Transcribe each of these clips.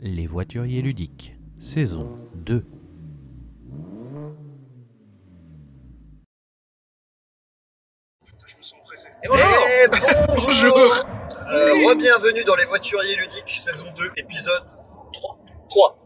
Les voituriers ludiques, saison 2. Je me sens pressé. Et bonjour Eh, bonjour Euh, Re-bienvenue dans les voituriers ludiques, saison 2, épisode 3. 3.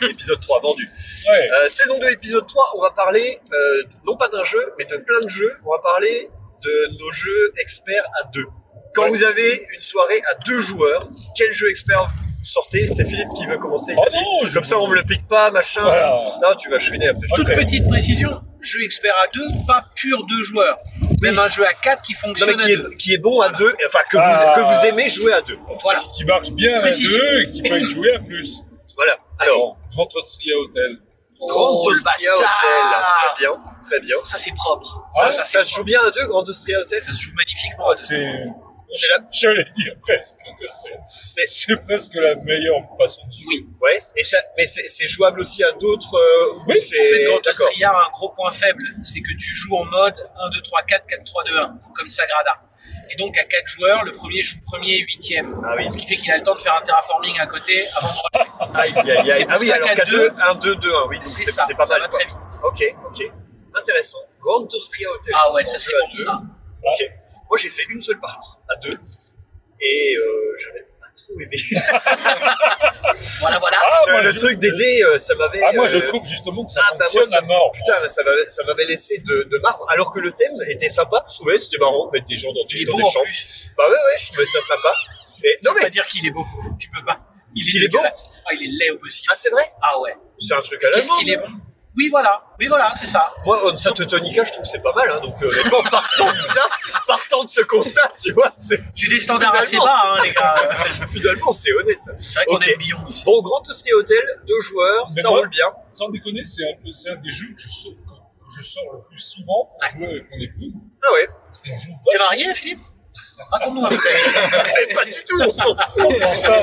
3. épisode 3, vendu. Ouais. Euh, saison 2, épisode 3, on va parler, euh, non pas d'un jeu, mais de plein de jeux. On va parler de nos jeux experts à deux. Quand Ouais. vous avez une soirée à deux joueurs, quel jeu expert vous sortez C'est Philippe qui veut commencer. il Oh a dit. non, je- Comme ça, on me le pique pas, machin. Voilà. Non, tu vas chouiner après. Toute petite précision, jeu expert à deux, pas pur deux joueurs. Même un jeu à quatre qui Non, fonctionne mais qui à deux. est, qui est bon à deux, enfin que, Ah. vous, que vous aimez jouer à deux. Voilà. Qui marche bien à Précision. deux et qui peut être joué à plus. Voilà. Alors, Grand Austria Hotel. Grand Oh, Austria. Hotel. Très bien, très bien. Ça c'est propre. Ça, Ah, ça, ça se joue bien à deux, Grand Austria Hotel Ça se joue magnifiquement. Ah, c'est. C'est la- J'allais dire presque que c'est. Presque la meilleure façon de jouer. Oui. ouais, et ça, mais c'est jouable aussi à d'autres. euh, Oui, c'est En fait, Grand. Austria a un gros point faible, c'est que tu joues en mode 1, 2, 3, 4, 4, 3, 2, 1, comme Sagrada. Et donc à 4 joueurs, le premier joue premier et huitième. Ah oui. Ce qui fait qu'il a le temps de faire un terraforming à côté avant de Aïe, aïe, aïe. C'est pour Ah oui, ça alors qu'à qu'à deux, 2, 1, 2, 2, 1, oui, donc C'est ça, pas ça mal. va quoi. très vite. Ok, ok. Intéressant. Grand Austria Hotel. Ah ouais, ça c'est bon ça. Ok. Moi, j'ai fait une seule partie à deux. Et euh, j'avais pas trop aimé. Voilà, voilà. Ah, le moi, le je- truc des dés, euh, ça m'avait. Ah, moi, je euh, trouve justement que ça ah, bah, moi, fonctionne ça- à mort. Putain, ça m'avait, ça m'avait laissé de, de marbre, alors que le thème était sympa. Je trouvais c'était marrant de mettre des gens dans Il des, est dans des chambres. plus. Bah ouais, ouais, je trouvais ça sympa. Mais, non peux pas mais, dire qu'il est beau. Tu peux pas. Il est, est beau. Ah, il est laid au possible. ah c'est vrai Ah ouais. C'est un truc à la Qu'est-ce qu'il est bon Oui, voilà. Oui, voilà, c'est ça. Moi, Onsa Teutonica, je trouve que c'est pas mal, hein, donc euh, honnêtement, partant de ça, partant de ce constat, tu vois, c'est, J'ai des standards assez bas, hein, les gars. finalement, c'est honnête. C'est vrai qu'on aime. Bon, Grand Austria Hotel, deux joueurs, Mais ça moi- roule bien. Sans déconner, c'est un, c'est un des jeux que je, sors, que, que je sors le plus souvent pour jouer avec mon épouse. Ah ouais, On joue T'es marié, Philippe? Raconte-nous un peu. Pas du tout, on s'en fout.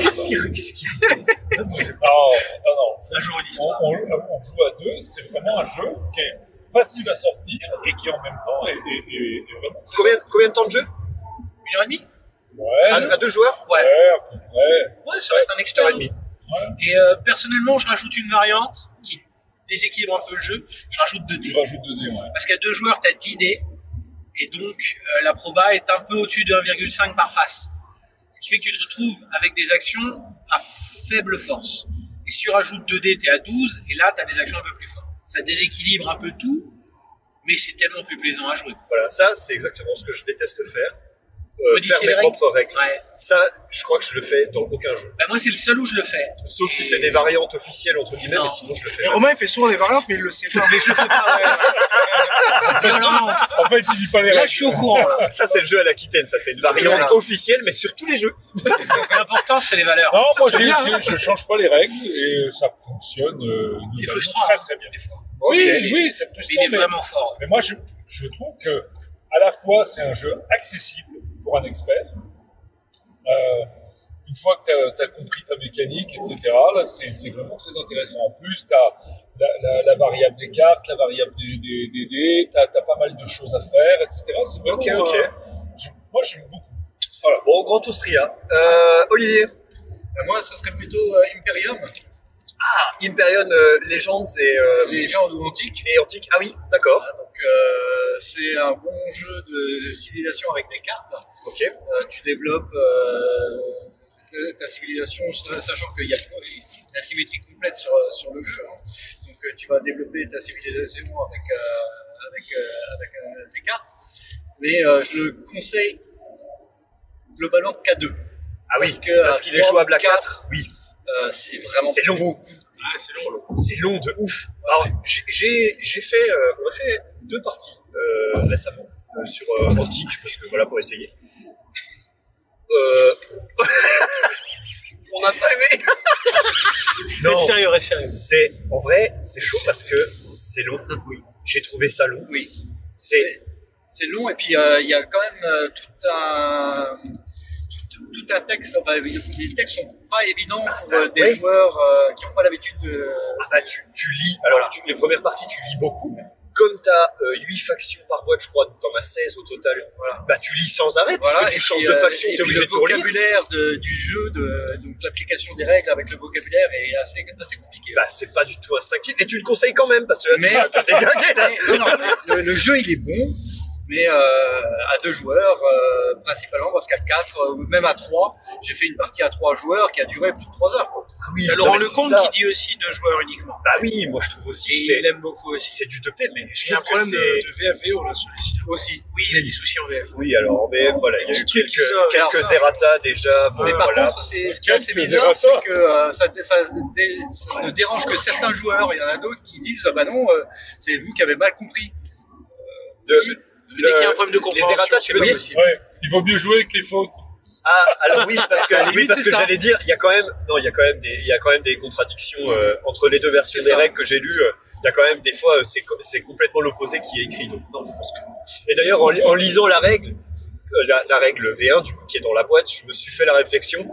Qu'est-ce qu'il qu'est-ce qu'il Non, non, non. Un jour une histoire. on- on joue à deux, c'est vraiment un jeu qui est facile à sortir et qui en même temps est, est- est- est vraiment combien, combien de temps de jeu? Une heure et demie? Ouais, à, à deux joueurs? Ouais. ouais, à peu près. Ouais, ça reste un expert. et. Ouais. Et euh, personnellement, je rajoute une variante qui déséquilibre un peu le jeu. Je rajoute deux Tu dés. rajoutes deux dés, ouais. Parce qu'à deux joueurs, t'as 10 dés. Et donc, euh, la proba est un peu au-dessus de 1,5 par face. Ce qui fait que tu te retrouves avec des actions à faible force. Et si tu rajoutes 2 dés, t'es à 12. Et là, t'as des actions un peu plus fortes. Ça déséquilibre un peu tout. Mais c'est tellement plus plaisant à jouer. Voilà, ça, c'est exactement ce que je déteste faire. Euh, faire mes propres règles. Ouais. Ça, je crois que je le fais dans aucun jeu. Bah, moi, c'est le seul où je le fais. Sauf si c'est des variantes officielles, entre guillemets, Non. mais sinon, je le fais. Et jamais. Romain il fait souvent des variantes, mais il le sait pas. Mais je le fais pas, ouais. Violence. En fait, il dit pas les Là, règles. je suis au courant. là. Ça, c'est le jeu à l'Aquitaine, ça, c'est une variante Voilà. officielle, mais sur tous les jeux. L'important, c'est les valeurs. Non, moi, hein. je change pas les règles et ça fonctionne euh, C'est frustrant. très hein, très bien. des fois. Oui, oui, c'est Mais frustrant. il est mais- vraiment fort. Mais moi, je, je trouve que à la fois c'est un jeu accessible pour un expert. Euh, une fois que tu as, compris ta mécanique, etc., là, c'est c'est vraiment très intéressant. En plus, tu as la, la- la variable des cartes, la variable des, des, des dés, tu as, pas mal de choses à faire, etc. C'est vraiment. Ok, ok. euh, moi, j'aime beaucoup. Bon, Grand Austria. Euh, Olivier. Moi, ça serait plutôt euh, Imperium, Imperium euh, euh, les légendes ou antiques. et Antique. Ah oui, d'accord. Donc, euh, c'est un bon jeu de civilisation avec des cartes. Ok. Euh, tu développes euh, ta, ta civilisation, sachant qu'il y a une asymétrie complète sur, sur le jeu. hein. Donc, euh, tu vas développer ta civilisation avec, euh, avec, euh, avec euh, des cartes. Mais euh, je le conseille globalement qu'à deux. Ah oui, Parce qu'il est jouable à quatre, 4. Oui, Euh, c'est vraiment c'est long. Ah, c'est long. C'est long de ouf. Alors, j'ai- j'ai j'ai fait, euh, on a fait deux parties euh, récemment euh, sur euh, Antique, parce que voilà, pour essayer. Euh... on n'a pas aimé. non, Reste sérieux, reste sérieux. c'est en vrai, c'est chaud parce que c'est long. Oui, j'ai trouvé ça long. Oui. C'est C'est long et puis euh, il y a quand même euh, tout un tout, un texte. Les textes sont pas évidents pour euh, des joueurs euh, qui n'ont pas l'habitude de. ah bah, tu, tu lis. Alors tu- les premières parties, tu lis beaucoup. comme t'as euh, 8 factions par boîte, je crois, t'en as 16 au total, Voilà. bah tu lis sans arrêt, parce Voilà, que tu et changes puis, de euh, faction, t'es obligé le de tout relire. vocabulaire de- du jeu, de, donc l'application des règles avec le vocabulaire est assez, assez compliqué. Bah c'est pas du tout instinctif, et tu le conseilles quand même, parce que là, Mais- tu vas te déglinguer, là. Mais- non, non, mais le, le jeu il est bon, mais euh, à deux joueurs euh, principalement, parce qu'à quatre euh, ou même à trois, j'ai fait une partie à trois joueurs qui a duré plus de trois heures. Quoi. Ah oui, Il y a non, Laurent mais c'est Lecomte ça. qui dit aussi deux joueurs uniquement. Bah oui, moi je trouve aussi Et il aime beaucoup aussi. c'est du 2P, mais je Il y a un trouve que problème de, c'est... de VFVO là, celui-ci. Aussi. Oui, il a des soucis en VF. Oui, alors en VF, voilà, il y a eu quelques, quelques alors errata déjà, bon, Mais par voilà. contre, c'est ce qui est bizarre, c'est que euh, ça, ça, dé- ça ne dérange que certains joueurs. Il y en a d'autres qui disent ah bah non, euh, c'est vous qui avez mal compris. Le- Oui. Dès qu'il y a un le- problème de les errata, tu veux dire. Ouais, il vaut mieux jouer avec les fautes. Ah, alors oui, parce que, oui, parce que ça. j'allais dire, il y a quand même, non, il y a quand même des, il y a quand même des contradictions euh, entre les deux versions des règles que j'ai lues. euh, Il y a quand même des fois, euh, c'est c'est complètement l'opposé qui est écrit. Donc non, je pense que. Et d'ailleurs, en, li- en lisant la règle, la, la règle V1 du coup qui est dans la boîte, je me suis fait la réflexion.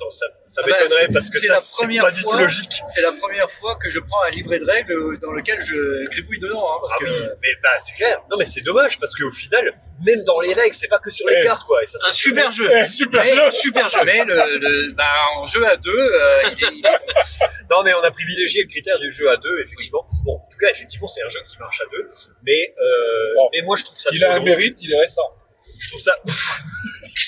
Attends, ça, ça Ah bah, m'étonnerait c'est- parce que c'est ça, la c'est première pas du tout fois- logique. C'est la première fois que je prends un livret de règles dans lequel je gribouille dedans. Hein, parce Ah que, oui, mais bah c'est clair. Non, mais c'est dommage parce qu'au final, même dans les règles, c'est pas que sur les Ouais. cartes quoi. Et ça, Un c'est- super jeu. Super mais, jeu. super jeu. Mais le, le- bah, en jeu à deux, euh, il est, il est- Non, mais on a privilégié le critère du jeu à deux, effectivement. Bon, en tout cas, effectivement, c'est un jeu qui marche à deux. Mais, euh, Bon. mais moi, je trouve ça Il a un long. mérite, il est récent. Je trouve ça.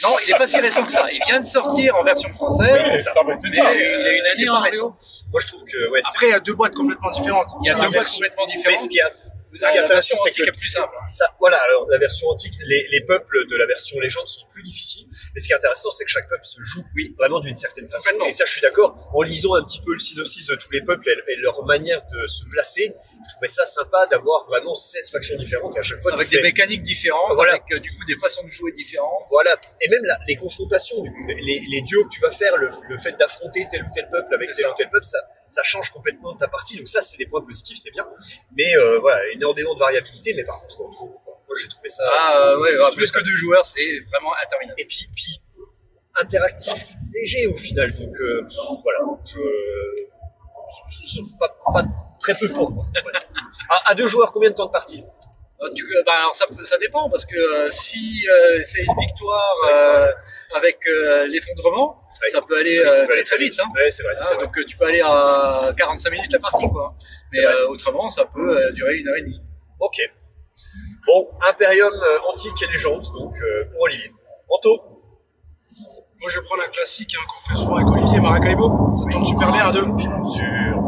Non, il est pas si récent que ça. Il vient de sortir en version française. Oui, c'est ça. Mais c'est Mais ça. il a une année en. Moi, je trouve que, ouais. Après, il y a deux boîtes complètement différentes. Il y a deux boîtes complètement Mais différentes. ce qui est, ce qui est intéressant, c'est que est plus simple. ça, voilà, alors la version antique, les, les peuples de la version légende sont plus difficiles. Mais ce qui est intéressant, c'est que chaque peuple se joue, oui, vraiment d'une certaine façon. Et ça, je suis d'accord. En lisant un petit peu le synopsis de tous les peuples et, et leur manière de se placer, je trouvais ça sympa d'avoir vraiment 16 factions différentes et à chaque fois, Avec des fais- mécaniques différentes, Voilà. avec euh, du coup des façons de jouer différentes. Voilà. Et même la- les confrontations, du coup, les, les duos que tu vas faire, le, le fait d'affronter tel ou tel peuple avec tel ça. ou tel peuple, ça, ça change complètement ta partie. Donc ça, c'est des points positifs, c'est bien. Mais euh, voilà, énormément de variabilité, mais par contre, trop, trop. quoi. Moi, j'ai trouvé ça. Ah euh, ouais, ouais, plus ça- que deux joueurs, c'est vraiment interminable. Et puis, puis interactif, léger au final. Donc euh, voilà, je, pas, pas très peu pour moi. Voilà. À, à deux joueurs, combien de temps de partie Euh, tu- euh, bah, alors ça, dépend parce que euh, si euh, c'est une victoire euh, avec euh, l'effondrement, Ouais. ça peut aller Oui, ça euh, peut très aller très vite. Hein. Ouais, vrai. Vrai. donc euh, tu peux aller à 45 minutes la partie quoi. Mais euh, autrement ça peut euh, durer une heure et demie. Ok. Bon, Imperium euh, antique et légende, donc euh, pour Olivier. Anto Moi, je vais prendre un classique hein, qu'on fait souvent avec Olivier Maracaibo. Ça tourne super bien à deux. Bien sûr,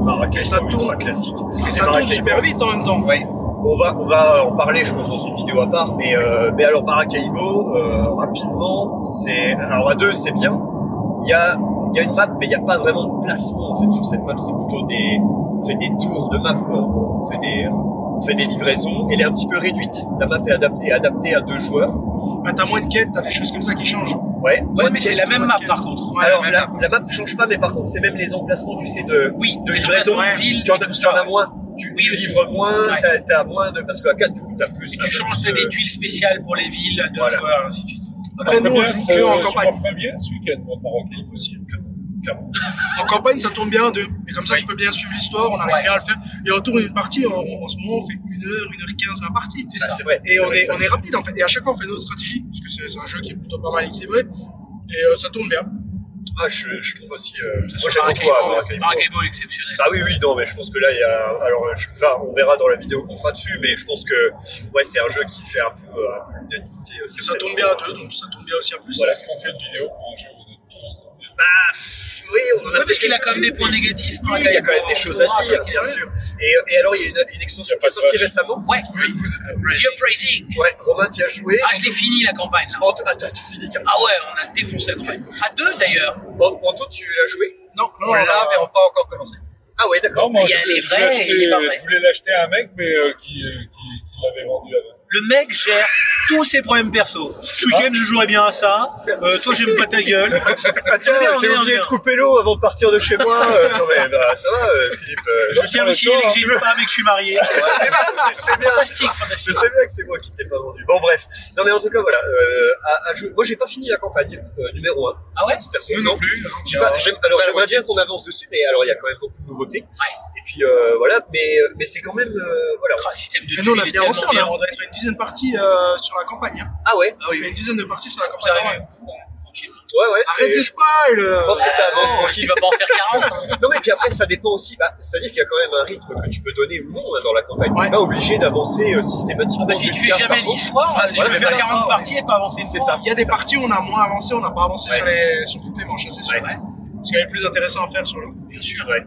tourne. ultra classique. Et ça tourne Maracaibo. super vite en même temps. Ouais. On va, on va en parler, je pense, dans une vidéo à part. Mais, euh, mais alors, Maracaibo, euh, rapidement, c'est, alors à deux, c'est bien. Il y a, il y a une map, mais il n'y a pas vraiment de placement, en fait, sur cette map. C'est plutôt des, on fait des tours de map, quoi. On fait des, on fait des livraisons. Elle est un petit peu réduite. La map est adaptée, est adaptée à deux joueurs. Bah, t'as moins de quêtes, t'as des choses comme ça qui changent. Ouais. Ouais, mais c'est la même map par contre. Ouais, alors, la, map. la map change pas, mais par contre, c'est même les emplacements, tu sais, de, Oui, de livraison. de ville, tu en, as moins. Tu, Oui, tu livres moins, Ouais. t'as, t'as moins de, parce qu'à 4, tu as plus. Et tu changes plus de- des tuiles spéciales pour les villes à deux Voilà. joueurs, ainsi de suite. Après, nous, on joue que en campagne. m'en ferais bien ce week-end, moi, Marrakech aussi. Clairement. En campagne, ça tourne bien à deux. Et comme ça, Oui. tu peux bien suivre l'histoire, on arrive bien à le faire. Et on tourne une partie, en, en ce moment, on fait 1 heure, 1 heure 15 la partie. Ah, c'est vrai. Et c'est on vrai est, ça on est rapide en fait. Et à chaque fois, on fait notre stratégie. Parce que c'est c'est un jeu qui est plutôt pas mal équilibré. Et euh, ça tourne bien. Ah, je, je trouve aussi. Euh, moi, j'aime beaucoup à Maracaibo. Exceptionnel. Bah oui, oui, non, mais je pense que là, il y a. Alors, je, enfin, on verra dans la vidéo qu'on fera dessus, mais je pense que ouais, c'est un jeu qui fait un peu, euh, un peu l'unanimité. euh, ça tourne bien à deux, donc ça tourne bien aussi à plus. Voilà. Est-ce qu'on fait une vidéo pour un jeu tous Oui, on en a Ouais, fait parce qu'il a quand même des points négatifs. Oui, il y a quand même des choses à dire, bien sûr. Et, et alors, il y a une, une extension Il y a qui est sortie récemment. Ouais, Vous- vous- The Uprising. ouais, Romain, tu y as joué. Ah, je l'ai fini la campagne là. Anto, attends, tu finis carrément. Ah ouais, on a défoncé la campagne. À deux d'ailleurs. An- Anto, tu l'as joué? Non, non, On l'a, mais on n'a pas encore commencé. Ah ouais, d'accord. Non, moi, Il y a je, les je vrais je voulais l'acheter à un mec, mais euh, qui, euh, qui, qui l'avait vendu avant. Le mec gère tous ses problèmes perso. Ce week-end, je jouerais bien à ça. Euh, toi, j'aime pas ta gueule. Ah tiens, Merde, j'ai oublié de couper l'eau avant de partir de chez moi. Euh, non mais bah, ça va, euh, Philippe. euh, Je tiens aussi que j'ai une femme et que je suis marié. c'est bien, bien. Fantastique, Je fantastique. sais bien que c'est moi qui t'ai pas vendu. Bon bref. Non mais en tout cas voilà. Euh, à, à jouer- Moi j'ai pas fini la campagne numéro 1. Ah ouais? Perso, Nous non. non plus. Pas- alors la j'aimerais bien qu'on avance dessus, mais alors il y a quand même beaucoup de nouveautés. Et puis euh, voilà, mais mais c'est quand même euh, voilà. Ah, Le système de nous, on a bien avancé, on, a- bien. on doit être une dizaine de parties euh, sur la campagne. Hein. Ah ouais, Ah oui, une dizaine de parties sur la campagne. Ouais. ouais ouais. Arrête de spoil euh. Je pense que ça avance tranquille. tu vas pas en faire 40 Non mais puis après ça dépend aussi. Bah, C'est-à-dire qu'il y a quand même un rythme que tu peux donner ou non hein, dans la campagne. Ouais. T'es pas obligé d'avancer euh, systématiquement. Ah bah si tu fais jamais l'histoire, Ah, si tu faire ça. 40 parties et pas avancer. C'est ça. Il y a des ça. parties où on a moins avancé, on n'a pas avancé sur, les, sur toutes les manches, c'est sûr. Parce qu'il y avait plus intéressant à faire sur le coup. Bien sûr. Ouais.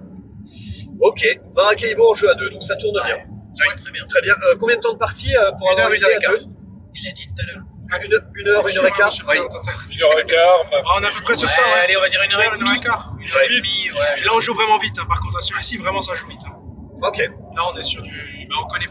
Ok, Maracaibo en jeu à deux, donc ça tourne bien. Ouais, très bien. Très bien. Euh, combien de temps de partie euh, pour Une avoir heure, une heure et à deux Il l'a dit tout à l'heure. une, une heure, une heure et quart. Oui. Une heure et quart. ma- Ah, on est à peu près sur Ouais, ça, ouais. Allez, on va dire une heure et Ouais, une heure et quart. Une heure et demie, ouais. Là, on joue vraiment vite, hein. par contre, sur ici, vraiment, ça joue vite. hein. Ok. Là, on est sur du. bah, on connaît.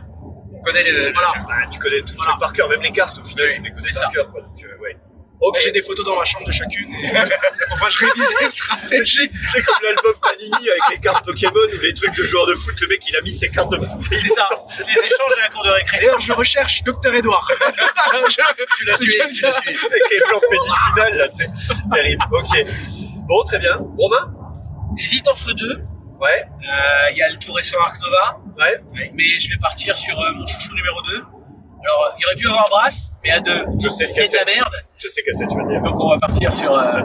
On connaît le. Voilà. Ah, tu connais toutes Voilà. les par cœur, même les cartes au final, Oui, tu les connais par cœur. Quoi, donc, euh, ouais. Ok. J'ai des photos dans ma chambre de chacune. Et... enfin, je révisais les stratégies. C'est comme l'album Panini avec les cartes Pokémon ou les trucs de joueurs de foot. Le mec, il a mis ses cartes de C'est ça. Les échanges à la cour de récré. D'ailleurs, je recherche Docteur Edouard. Tu l'as tué, tu l'as tué. avec les plantes médicinales là. C'est terrible. Ok. Bon, très bien. Romain? J'hésite entre deux. Ouais. Euh, Il y a le tout récent Arc Nova, Ouais. mais je vais partir sur euh, mon chouchou numéro 2. Alors, il aurait pu avoir Brass, mais à deux, Je sais c'est de la merde. Je sais que tu vas dire. Donc, on va partir sur. Euh,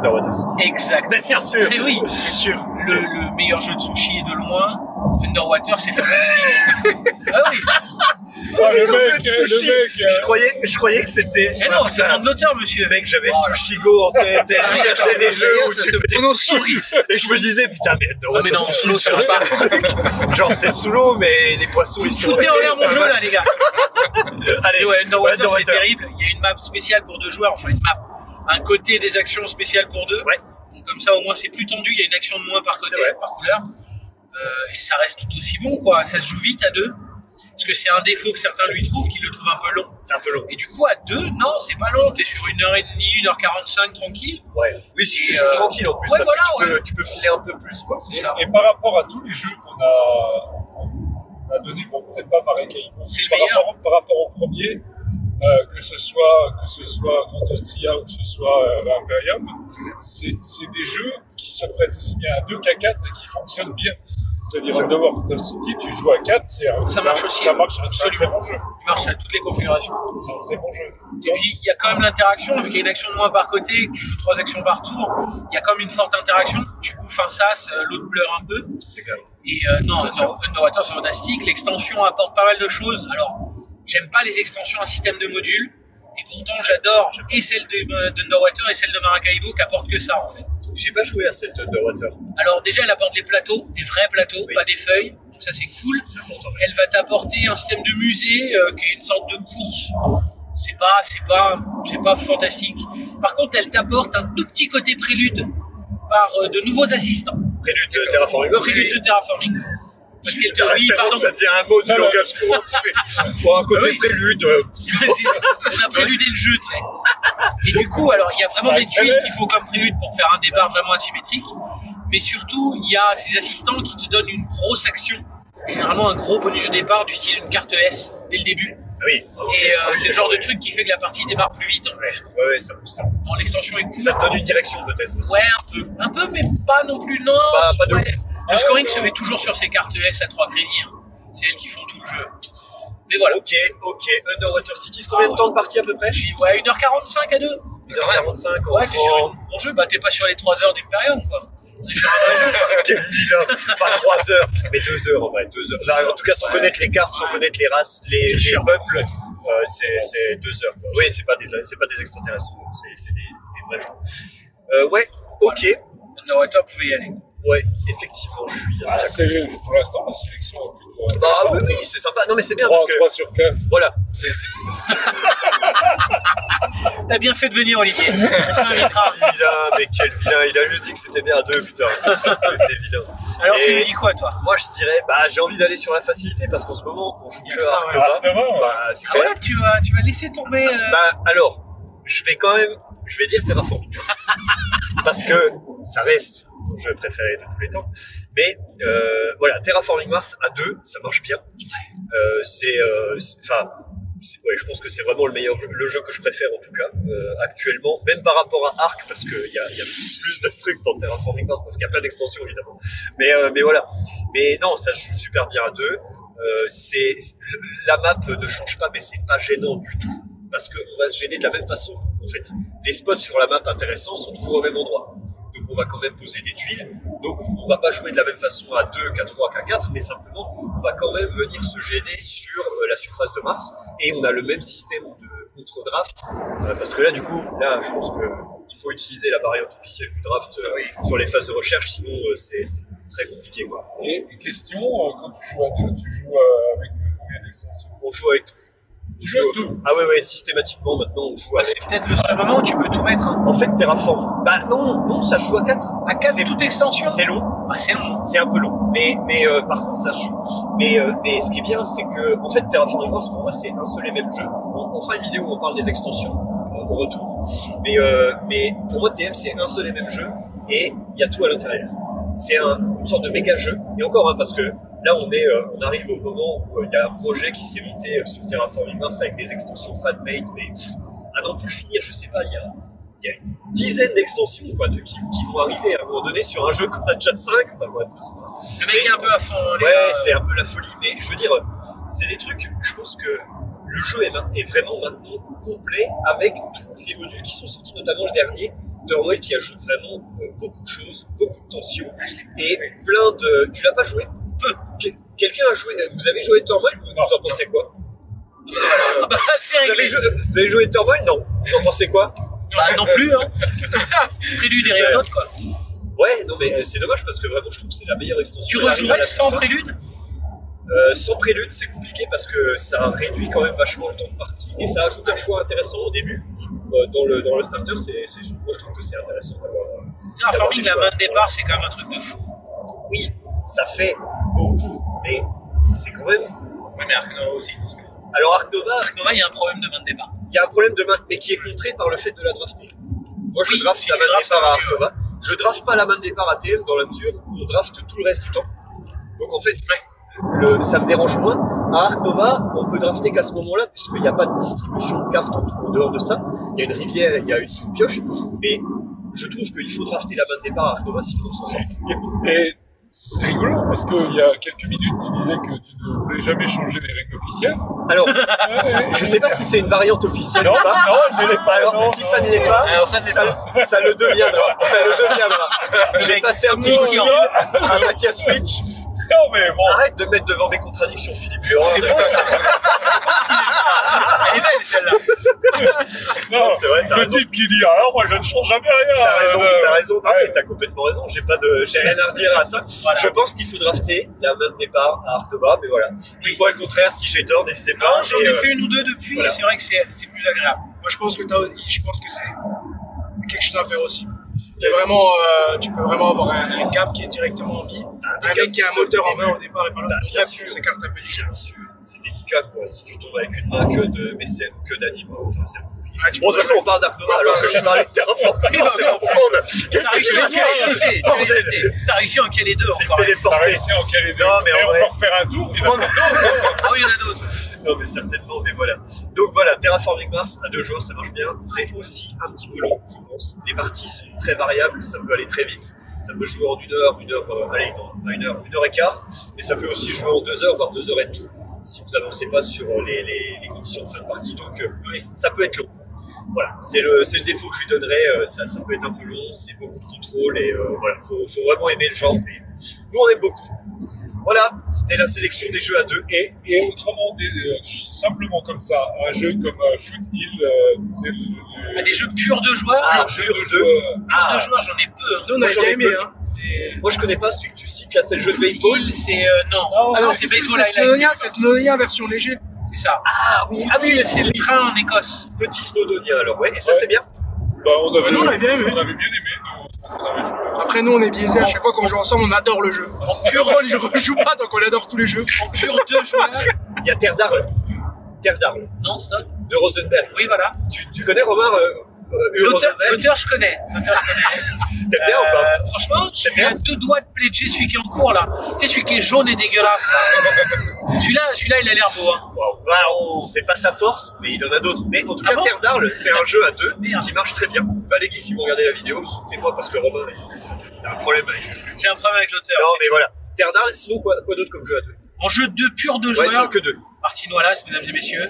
exact. Bien sûr. Mais oui, C'est sûr. le, le meilleur jeu de sushi de loin. Underwater, c'est fantastique. ah oui. Le Mais en mec, fait, sushi, le mec. euh, Je croyais, je croyais que c'était. Eh non, c'est un nom de l'auteur, monsieur. Mec, j'avais Voilà. Sushigo en tête et je cherchais des jeux où tu fais des sushis. Et je me disais, putain, mais Ah, mais non, Underwater sous l'eau, ça marche pas. truc. Genre, c'est sous l'eau, mais les poissons, ils sont. Foutez en l'air mon jeu là, les gars. Allez, ouais, Underwater, c'est terrible. Il y a une map spéciale pour deux joueurs, enfin une map. Un côté des actions spéciales pour deux. Ouais. Donc comme ça, au moins, c'est plus tendu. Il y a une action de moins par côté, par couleur. Euh, et ça reste tout aussi bon, quoi. Ça se joue vite à deux. Parce que c'est un défaut que certains lui trouvent, qu'ils le trouvent un peu long. C'est un peu long. Et du coup, à deux, non, c'est pas long. T'es sur une heure et demie, une heure quarante-cinq, tranquille. Ouais. Oui, si tu Et, joues euh, tranquille en plus, ouais, parce voilà, que tu, ouais. peux, tu peux filer un peu plus, quoi. C'est ça. Et par rapport à tous les jeux qu'on a, on a donné, bon, peut-être pas C'est le par meilleur. rapport, par rapport au premier, euh, que ce soit que ce soit Grand Austria ou que ce soit euh, Imperium, c'est des jeux qui se prêtent aussi bien à 2 qu'à 4 et qui fonctionnent bien. C'est-à-dire C'est Underwater City, tu joues à 4, c'est un, Ça marche un- aussi, Ça marche, c'est un absolument. très bon jeu. Il marche à toutes les configurations. C'est un très bon jeu. Et puis, il y a quand même l'interaction, vu qu'il y a une action de moins par côté, que tu joues trois actions par tour, il y a quand même une forte interaction. Tu bouffes un sas, euh, l'autre pleure un peu. C'est clair. Et euh, non, Under- Underwater, c'est fantastique. L'extension apporte pas mal de choses. Alors, j'aime pas les extensions à système de modules. Et pourtant, j'adore et celle de- d'Underwater et celle de Maracaibo qui apportent que ça, en fait. J'ai pas joué à cette Underwater. Alors, déjà, elle apporte les plateaux, des vrais plateaux, Oui. pas des feuilles. Donc, ça, c'est cool. Important. Elle va t'apporter un système de musée euh, qui est une sorte de course. C'est pas, c'est pas, c'est pas fantastique. Par contre, elle t'apporte un tout petit côté prélude par euh, de nouveaux assistants. Prélude de Terraforming. Prélude de terraforming. Parce qu'elle te, oui, pardon. ça devient un mot du non. langage courant. tu fais, Bon, un côté Ah oui. prélude. On a préludé le jeu, tu sais. Et du coup, alors, il y a vraiment des tuiles qu'il faut comme prélude pour faire un départ vraiment asymétrique. Mais surtout, il y a ces assistants qui te donnent une grosse action. Et généralement, un gros bonus de départ du style une carte S dès le début. Ah oui. Et euh, c'est le genre de truc qui fait que la partie démarre plus vite en plus. Ouais, ouais, ça booste. Dans l'extension est cool. Ça te donne une direction peut-être aussi. Ouais, un peu. Un peu, mais pas non plus. Non. Pas- pas de ouais. Le scoring se fait toujours sur ces cartes S à 3 crédits. hein. C'est elles qui font tout le jeu. Mais voilà. Ok, ok. Underwater Cities, combien de temps de partie à peu près J'y ouais, 1h45 à 2. 1h45 Ouais, t'es sur une bon jeu. Bah, t'es pas sur les 3 heures d'Imperium, quoi. On est sur un vrai jeu. Quel vilain Pas 3 heures, mais 2 heures en vrai. 2 heures. Enfin, en tout cas, sans connaître les cartes, sans connaître les races, les, les peuples, euh, c'est- c'est 2 heures. quoi. Oui, c'est pas des, c'est pas des extraterrestres, c'est c'est des, c'est des vrais gens. Euh, ouais, ok. Underwater pouvait y aller. Ouais, effectivement, je suis Ah, assez c'est pour l'instant la sélection est plutôt Bah oui, oui, c'est sympa. Non, mais c'est bien 3, parce que, 3 sur 4. voilà, c'est T'as bien fait de venir, Olivier. C'est vilain, mais quel vilain. Il a juste dit que c'était bien à deux, putain. T'es vilain. Alors, tu Et- nous dis quoi, toi? Moi, je dirais, bah, j'ai envie d'aller sur la facilité parce qu'en ce moment, on joue que ça, à. Ah, vraiment, ouais. Bah, c'est Ah quand même ouais, tu vas, tu vas laisser tomber. euh, Bah alors, je vais quand même, je vais dire Terraforming Mars. parce que ça reste mon jeu préféré de tous les temps. Mais euh, voilà, Terraforming Mars à deux, ça marche bien. Euh, c'est, euh, enfin, ouais, je pense que c'est vraiment le meilleur, jeu- le jeu que je préfère en tout cas euh, actuellement, même par rapport à Arc, parce qu'il y a, y a plus de trucs dans Terraforming Mars, parce qu'il y a plein d'extensions évidemment. Mais euh, mais voilà, Mais non, ça joue super bien à deux. C'est la map ne change pas, mais c'est pas gênant du tout parce qu'on va se gêner de la même façon. En fait, les spots sur la map intéressants sont toujours au même endroit. Donc on va quand même poser des tuiles. Donc on va pas jouer de la même façon à 2 qu'à 3 qu'à 4, mais simplement on va quand même venir se gêner sur euh, la surface de Mars et on a le même système de contre-draft euh, parce que là du coup là je pense que il faut utiliser la variante officielle du draft euh, sur les phases de recherche sinon c'est très compliqué quoi. Et, et question, quand tu joues à deux, tu joues avec combien d'extensions? On joue avec tout. Tu joues tout Ah ouais ouais systématiquement maintenant on joue avec c'est peut-être le seul moment où tu peux tout mettre. hein. En fait, Terraform, bah non, non, ça joue à 4. À 4, C'est- toute extension? C'est long, Ah, c'est long. c'est un peu long, mais mais euh, par contre ça joue. Mais euh, mais ce qui est bien, c'est que en fait Terraforming Mars pour moi c'est un seul et même jeu. On, on fera une vidéo où on parle des extensions au retour. Mais euh, mais pour moi TM c'est un seul et même jeu et il y a tout à l'intérieur. C'est un, une sorte de méga jeu. Et encore hein, parce que là on est euh, on arrive au moment où euh, il y a un projet qui s'est monté euh, sur Terraforming Mars avec des extensions fan-made, mais à n'en plus finir, je sais pas, il y a il y a une dizaine d'extensions quoi, de, qui, qui vont arriver à un moment donné sur un jeu qu'on a déjà 5. Enfin bref, c'est- Le mec est un peu à fond. hein, les Ouais, c'est un peu la folie, mais je veux dire, c'est des trucs, je pense que le jeu est vraiment maintenant complet avec tous les modules qui sont sortis, notamment le dernier, Qui ajoute vraiment euh, beaucoup de choses, beaucoup de tensions, et plein de... Tu l'as pas joué? Peu. Quel- Quelqu'un a joué... Vous avez joué Turmoil Vous, vous en pensez quoi? Ah bah, c'est vous avez, joué, vous avez joué Non. Vous en pensez quoi? Bah, non plus, hein. Prélude et rien d'autre, quoi. Ouais, non mais euh, c'est dommage parce que vraiment je trouve que c'est la meilleure extension. Tu rejouerais sans fin. prélude? Euh, sans prélude, c'est compliqué parce que ça réduit quand même vachement le temps de partie et ça ajoute un choix intéressant au début. Euh, dans, le, dans le starter, c'est, c'est, moi je trouve que c'est intéressant d'avoir. euh, Terraforming, la D'avoir des main de départ, c'est quand même un truc de fou. Oui, ça fait beaucoup, mais c'est quand même. Ouais, mais Ark Nova aussi, dans ce cas. Alors Ark Nova, Ark Nova, il y a un problème de main de départ. il y a un problème de main, mais qui est contré par le fait de la drafter. Moi je Oui, draft si la tu main de départ à mieux, Nova. Je draft pas la main de départ à TM dans la mesure où on draft tout le reste du temps. Donc en fait, le, ça me dérange moins. À Ark Nova, on peut drafter qu'à ce moment-là, puisqu'il n'y a pas de distribution de cartes en, en dehors de ça. Il y a une rivière, il y a une, pioche, mais je trouve qu'il faut drafter la main de départ à Ark Nova sinon on s'en sort. Et c'est rigolo parce qu'il y a quelques minutes, tu disais que tu ne voulais jamais changer les règles officielles. Alors, Ouais, je sais pas si c'est une variante officielle Non, ou pas. non, elle ne l'est pas. Alors, non, si non. ça ne l'est pas, Alors, ça n'est ça, ça le deviendra. Ça le deviendra. J'ai passé un petit coup à Mathias Switch. Non, mais bon. Arrête de mettre devant mes contradictions, Philippe. C'est ça. ça. Elle est belle, celle-là. Non, c'est vrai, t'as le raison. type qui dit alors moi je ne change jamais rien. T'as raison, Euh, t'as raison. Non, ouais. mais t'as complètement raison. J'ai pas de, j'ai rien à redire à ça. Je pense qu'il faut drafter la main de départ à Ark Nova, mais voilà. Dites-moi le contraire si j'ai tort, n'hésitez pas. Non, j'en ai euh, fait une ou deux depuis, voilà. et c'est vrai que c'est c'est plus agréable. Moi, je pense que t'as, je pense que c'est quelque chose à faire aussi. Vraiment, euh, tu peux vraiment avoir un, un cap qui est directement mis. un Un mec qui a un moteur en main au départ et par là, Bah, on s'écarte un peu du jeu. Bien sûr, c'est délicat quoi. Si tu tombes avec une main que de mécènes ou que d'animaux, enfin c'est compliqué. Ah, Bon, de toute façon, on parle d'Ark Nova alors que j'ai parlé de Terraforming. C'est pas a- Qu'est-ce T'as que ça encaler, t'as réussi- réussi à encaler deux, C'est enfin. T'as téléporté. réussi en caler deux. Non, mais en on peut refaire un tour. Oh, Ah oui, il y en a d'autres. Non, mais certainement, mais voilà. Donc voilà, Terraforming Mars à deux joueurs, ça marche bien. C'est aussi un petit peu long, Les parties sont très variables, ça peut aller très vite. Ça peut jouer en une heure, une heure, euh, allez, non, une heure, une heure et quart. Mais ça peut aussi jouer en deux heures, voire deux heures et demie, si vous avancez pas sur euh, les, les, les conditions de fin de partie. Donc, euh, ça peut être long. Voilà, c'est le, le défaut que je lui donnerais. euh, ça, ça peut être un peu long, c'est beaucoup de contrôle et voilà, faut, faut vraiment aimer le genre. Mais nous, on aime beaucoup. Voilà, c'était la sélection des jeux à deux. Et, et autrement, des- euh, simplement comme ça, un jeu comme euh, Foot Hill, euh, le, Ah, Des jeux purs de joueurs. Ah, Alors, jeu jeu de joueurs. purs Ah, de joueurs, j'en ai peu. hein. Nous, on Moi, a j'en ai aimé, peu. hein. Et- moi, je connais pas celui que tu cites là, c'est le jeu de baseball. Hill, c'est euh, non. Non, Ah non, c'est baseball c'est. Snowdonia, version léger. C'est ça. Ah oui, ah oui, c'est le train en Écosse. Petit Snowdonia alors, ouais, et ça Ouais. c'est bien. Bah, on avait, Ouais, nous, on avait bien aimé. On avait bien aimé. Après, nous, on est biaisés. À chaque fois qu'on joue ensemble, on adore le jeu. En pur rôle, je rejoue pas, donc on adore tous les jeux. En pur deux joueurs. Il y a Terre d'Arles. Terre d'Arles, Non, stop. de Rosenberg. Oui, voilà. Tu, tu connais Romain euh, L'auteur, je connais. L'auteur, je connais. T'aimes bien ou pas Euh, franchement, je suis bien à deux doigts de pledger celui qui est en cours là. Tu sais, celui qui est jaune et dégueulasse. là. celui-là, celui-là, il a l'air beau. Hein. Bah, on- C'est pas sa force, mais il en a d'autres. Mais en tout Ah cas, bon Terre d'Arles, c'est un jeu à deux Merde. qui marche très bien. Valérie, si vous regardez la vidéo, soutenez-moi parce que Romain, il a un problème avec J'ai un problème avec l'auteur. Non, mais voilà. Terre d'Arles, sinon quoi, quoi d'autre comme jeu à deux? En jeu deux pur de Ouais, joueurs, que deux. Martin Wallace, mesdames et messieurs.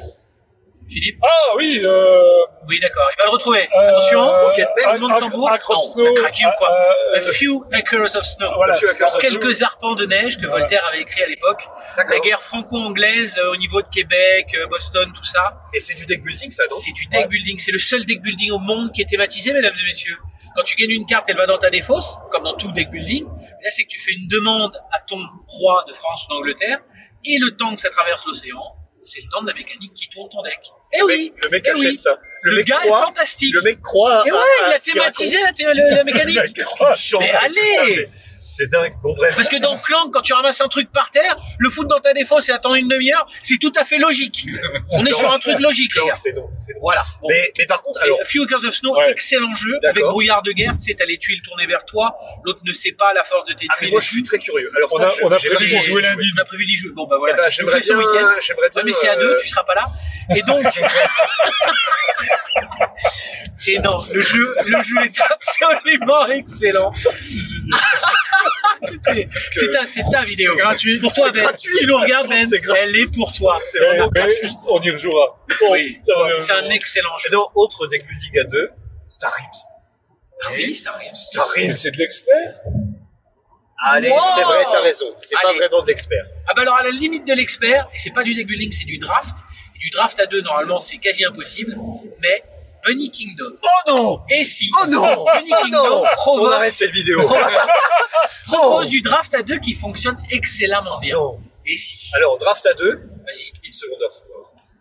Philippe Ah oui, euh, Oui, d'accord, il va le retrouver. euh, Attention, Rocketman, roulement de tambour. Across Non, t'as craqué ou quoi euh, A Few Acres of Snow. Voilà, Few Acres of Snow. Quelques arpents de neige que Voilà. Voltaire avait écrit à l'époque. La guerre franco-anglaise euh, au niveau de Québec, euh, Boston, tout ça. Et c'est du deck building, ça, non? C'est du deck building. C'est le seul deck building au monde qui est thématisé, mesdames et messieurs. Quand tu gagnes une carte, elle va dans ta défausse, comme dans tout deck building. Là, c'est que tu fais une demande à ton roi de France ou d'Angleterre, et le temps que ça traverse l'océan, c'est le temps de la mécanique qui tourne ton deck. Eh le oui, mec, le mec eh achète oui. ça. Le, le, mec gars est croit. fantastique. Le mec croit. Et ouais, à- il a thématisé la, la mécanique. Mais allez C'est dingue. Bon, bref. Parce que dans Clank, quand tu ramasses un truc par terre, le foutre dans ta défausse et attendre une demi-heure, c'est tout à fait logique. On est sur un truc logique, les Non, gars. c'est non. c'est non. Voilà. Bon. Mais, mais par contre, alors, A Few Acres of Snow, Ouais. excellent jeu, D'accord. avec brouillard de guerre, tu sais, t'as les tuiles tournées vers toi, l'autre ne sait pas la force de tes ah, tuiles. moi, je suis très curieux. Alors, On ça, a- on prévu d'y jouer de On a prévu d'y jouer. Bon, bah voilà. Eh ben, j'aimerais bien, week-end. j'aimerais bien. Ouais, mais c'est à deux, euh, tu seras pas là. Et donc. Et non, le jeu, le jeu est absolument excellent. C'est ta, c'est ta vidéo. gratuit. Pour toi, Ben. gratuit. Tu nous regardes, Ben. Elle est pour toi. C'est vraiment gratuit. on y rejouera. Oui. Ça va. C'est un excellent jeu. Et non, autre deck building à deux, Star Realms. Ah oui, ça arrive. Star Realms. c'est de l'expert. Allez, Wow. c'est vrai, t'as raison. C'est pas vraiment de l'expert. Ah bah alors à la limite de l'expert, et c'est pas du deck building, c'est du draft. Et du draft à deux, normalement, c'est quasi impossible. Mais Bunny Kingdom. Oh non Et si Oh non Bunny Oh Kingdom non On arrête cette vidéo. propose du draft à deux qui fonctionne excellemment bien. Non. Et si Alors, draft à deux, Vas-y. hit second of.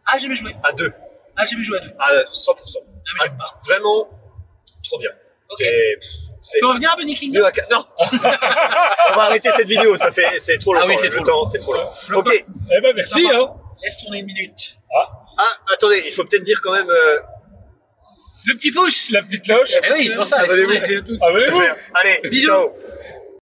Ah, j'ai jamais joué. À deux. Ah, j'ai jamais joué à deux. À 100%. Non, mais Ah, j'aime pas. Vraiment, trop bien. Ok. Tu peux revenir à Bunny Kingdom à. Non On va arrêter cette vidéo, ça fait, c'est trop longtemps. Ah oui, c'est le trop temps, c'est trop long. Ok. Eh ben merci. Hein. Laisse tourner une minute. Ah, attendez, il faut peut-être dire quand même. euh, Le petit pouce La petite cloche. Eh oui, c'est pour ça. Abonnez-vous. tourner. Allez à tous. Abonnez-vous. super. Allez, Bisous. ciao.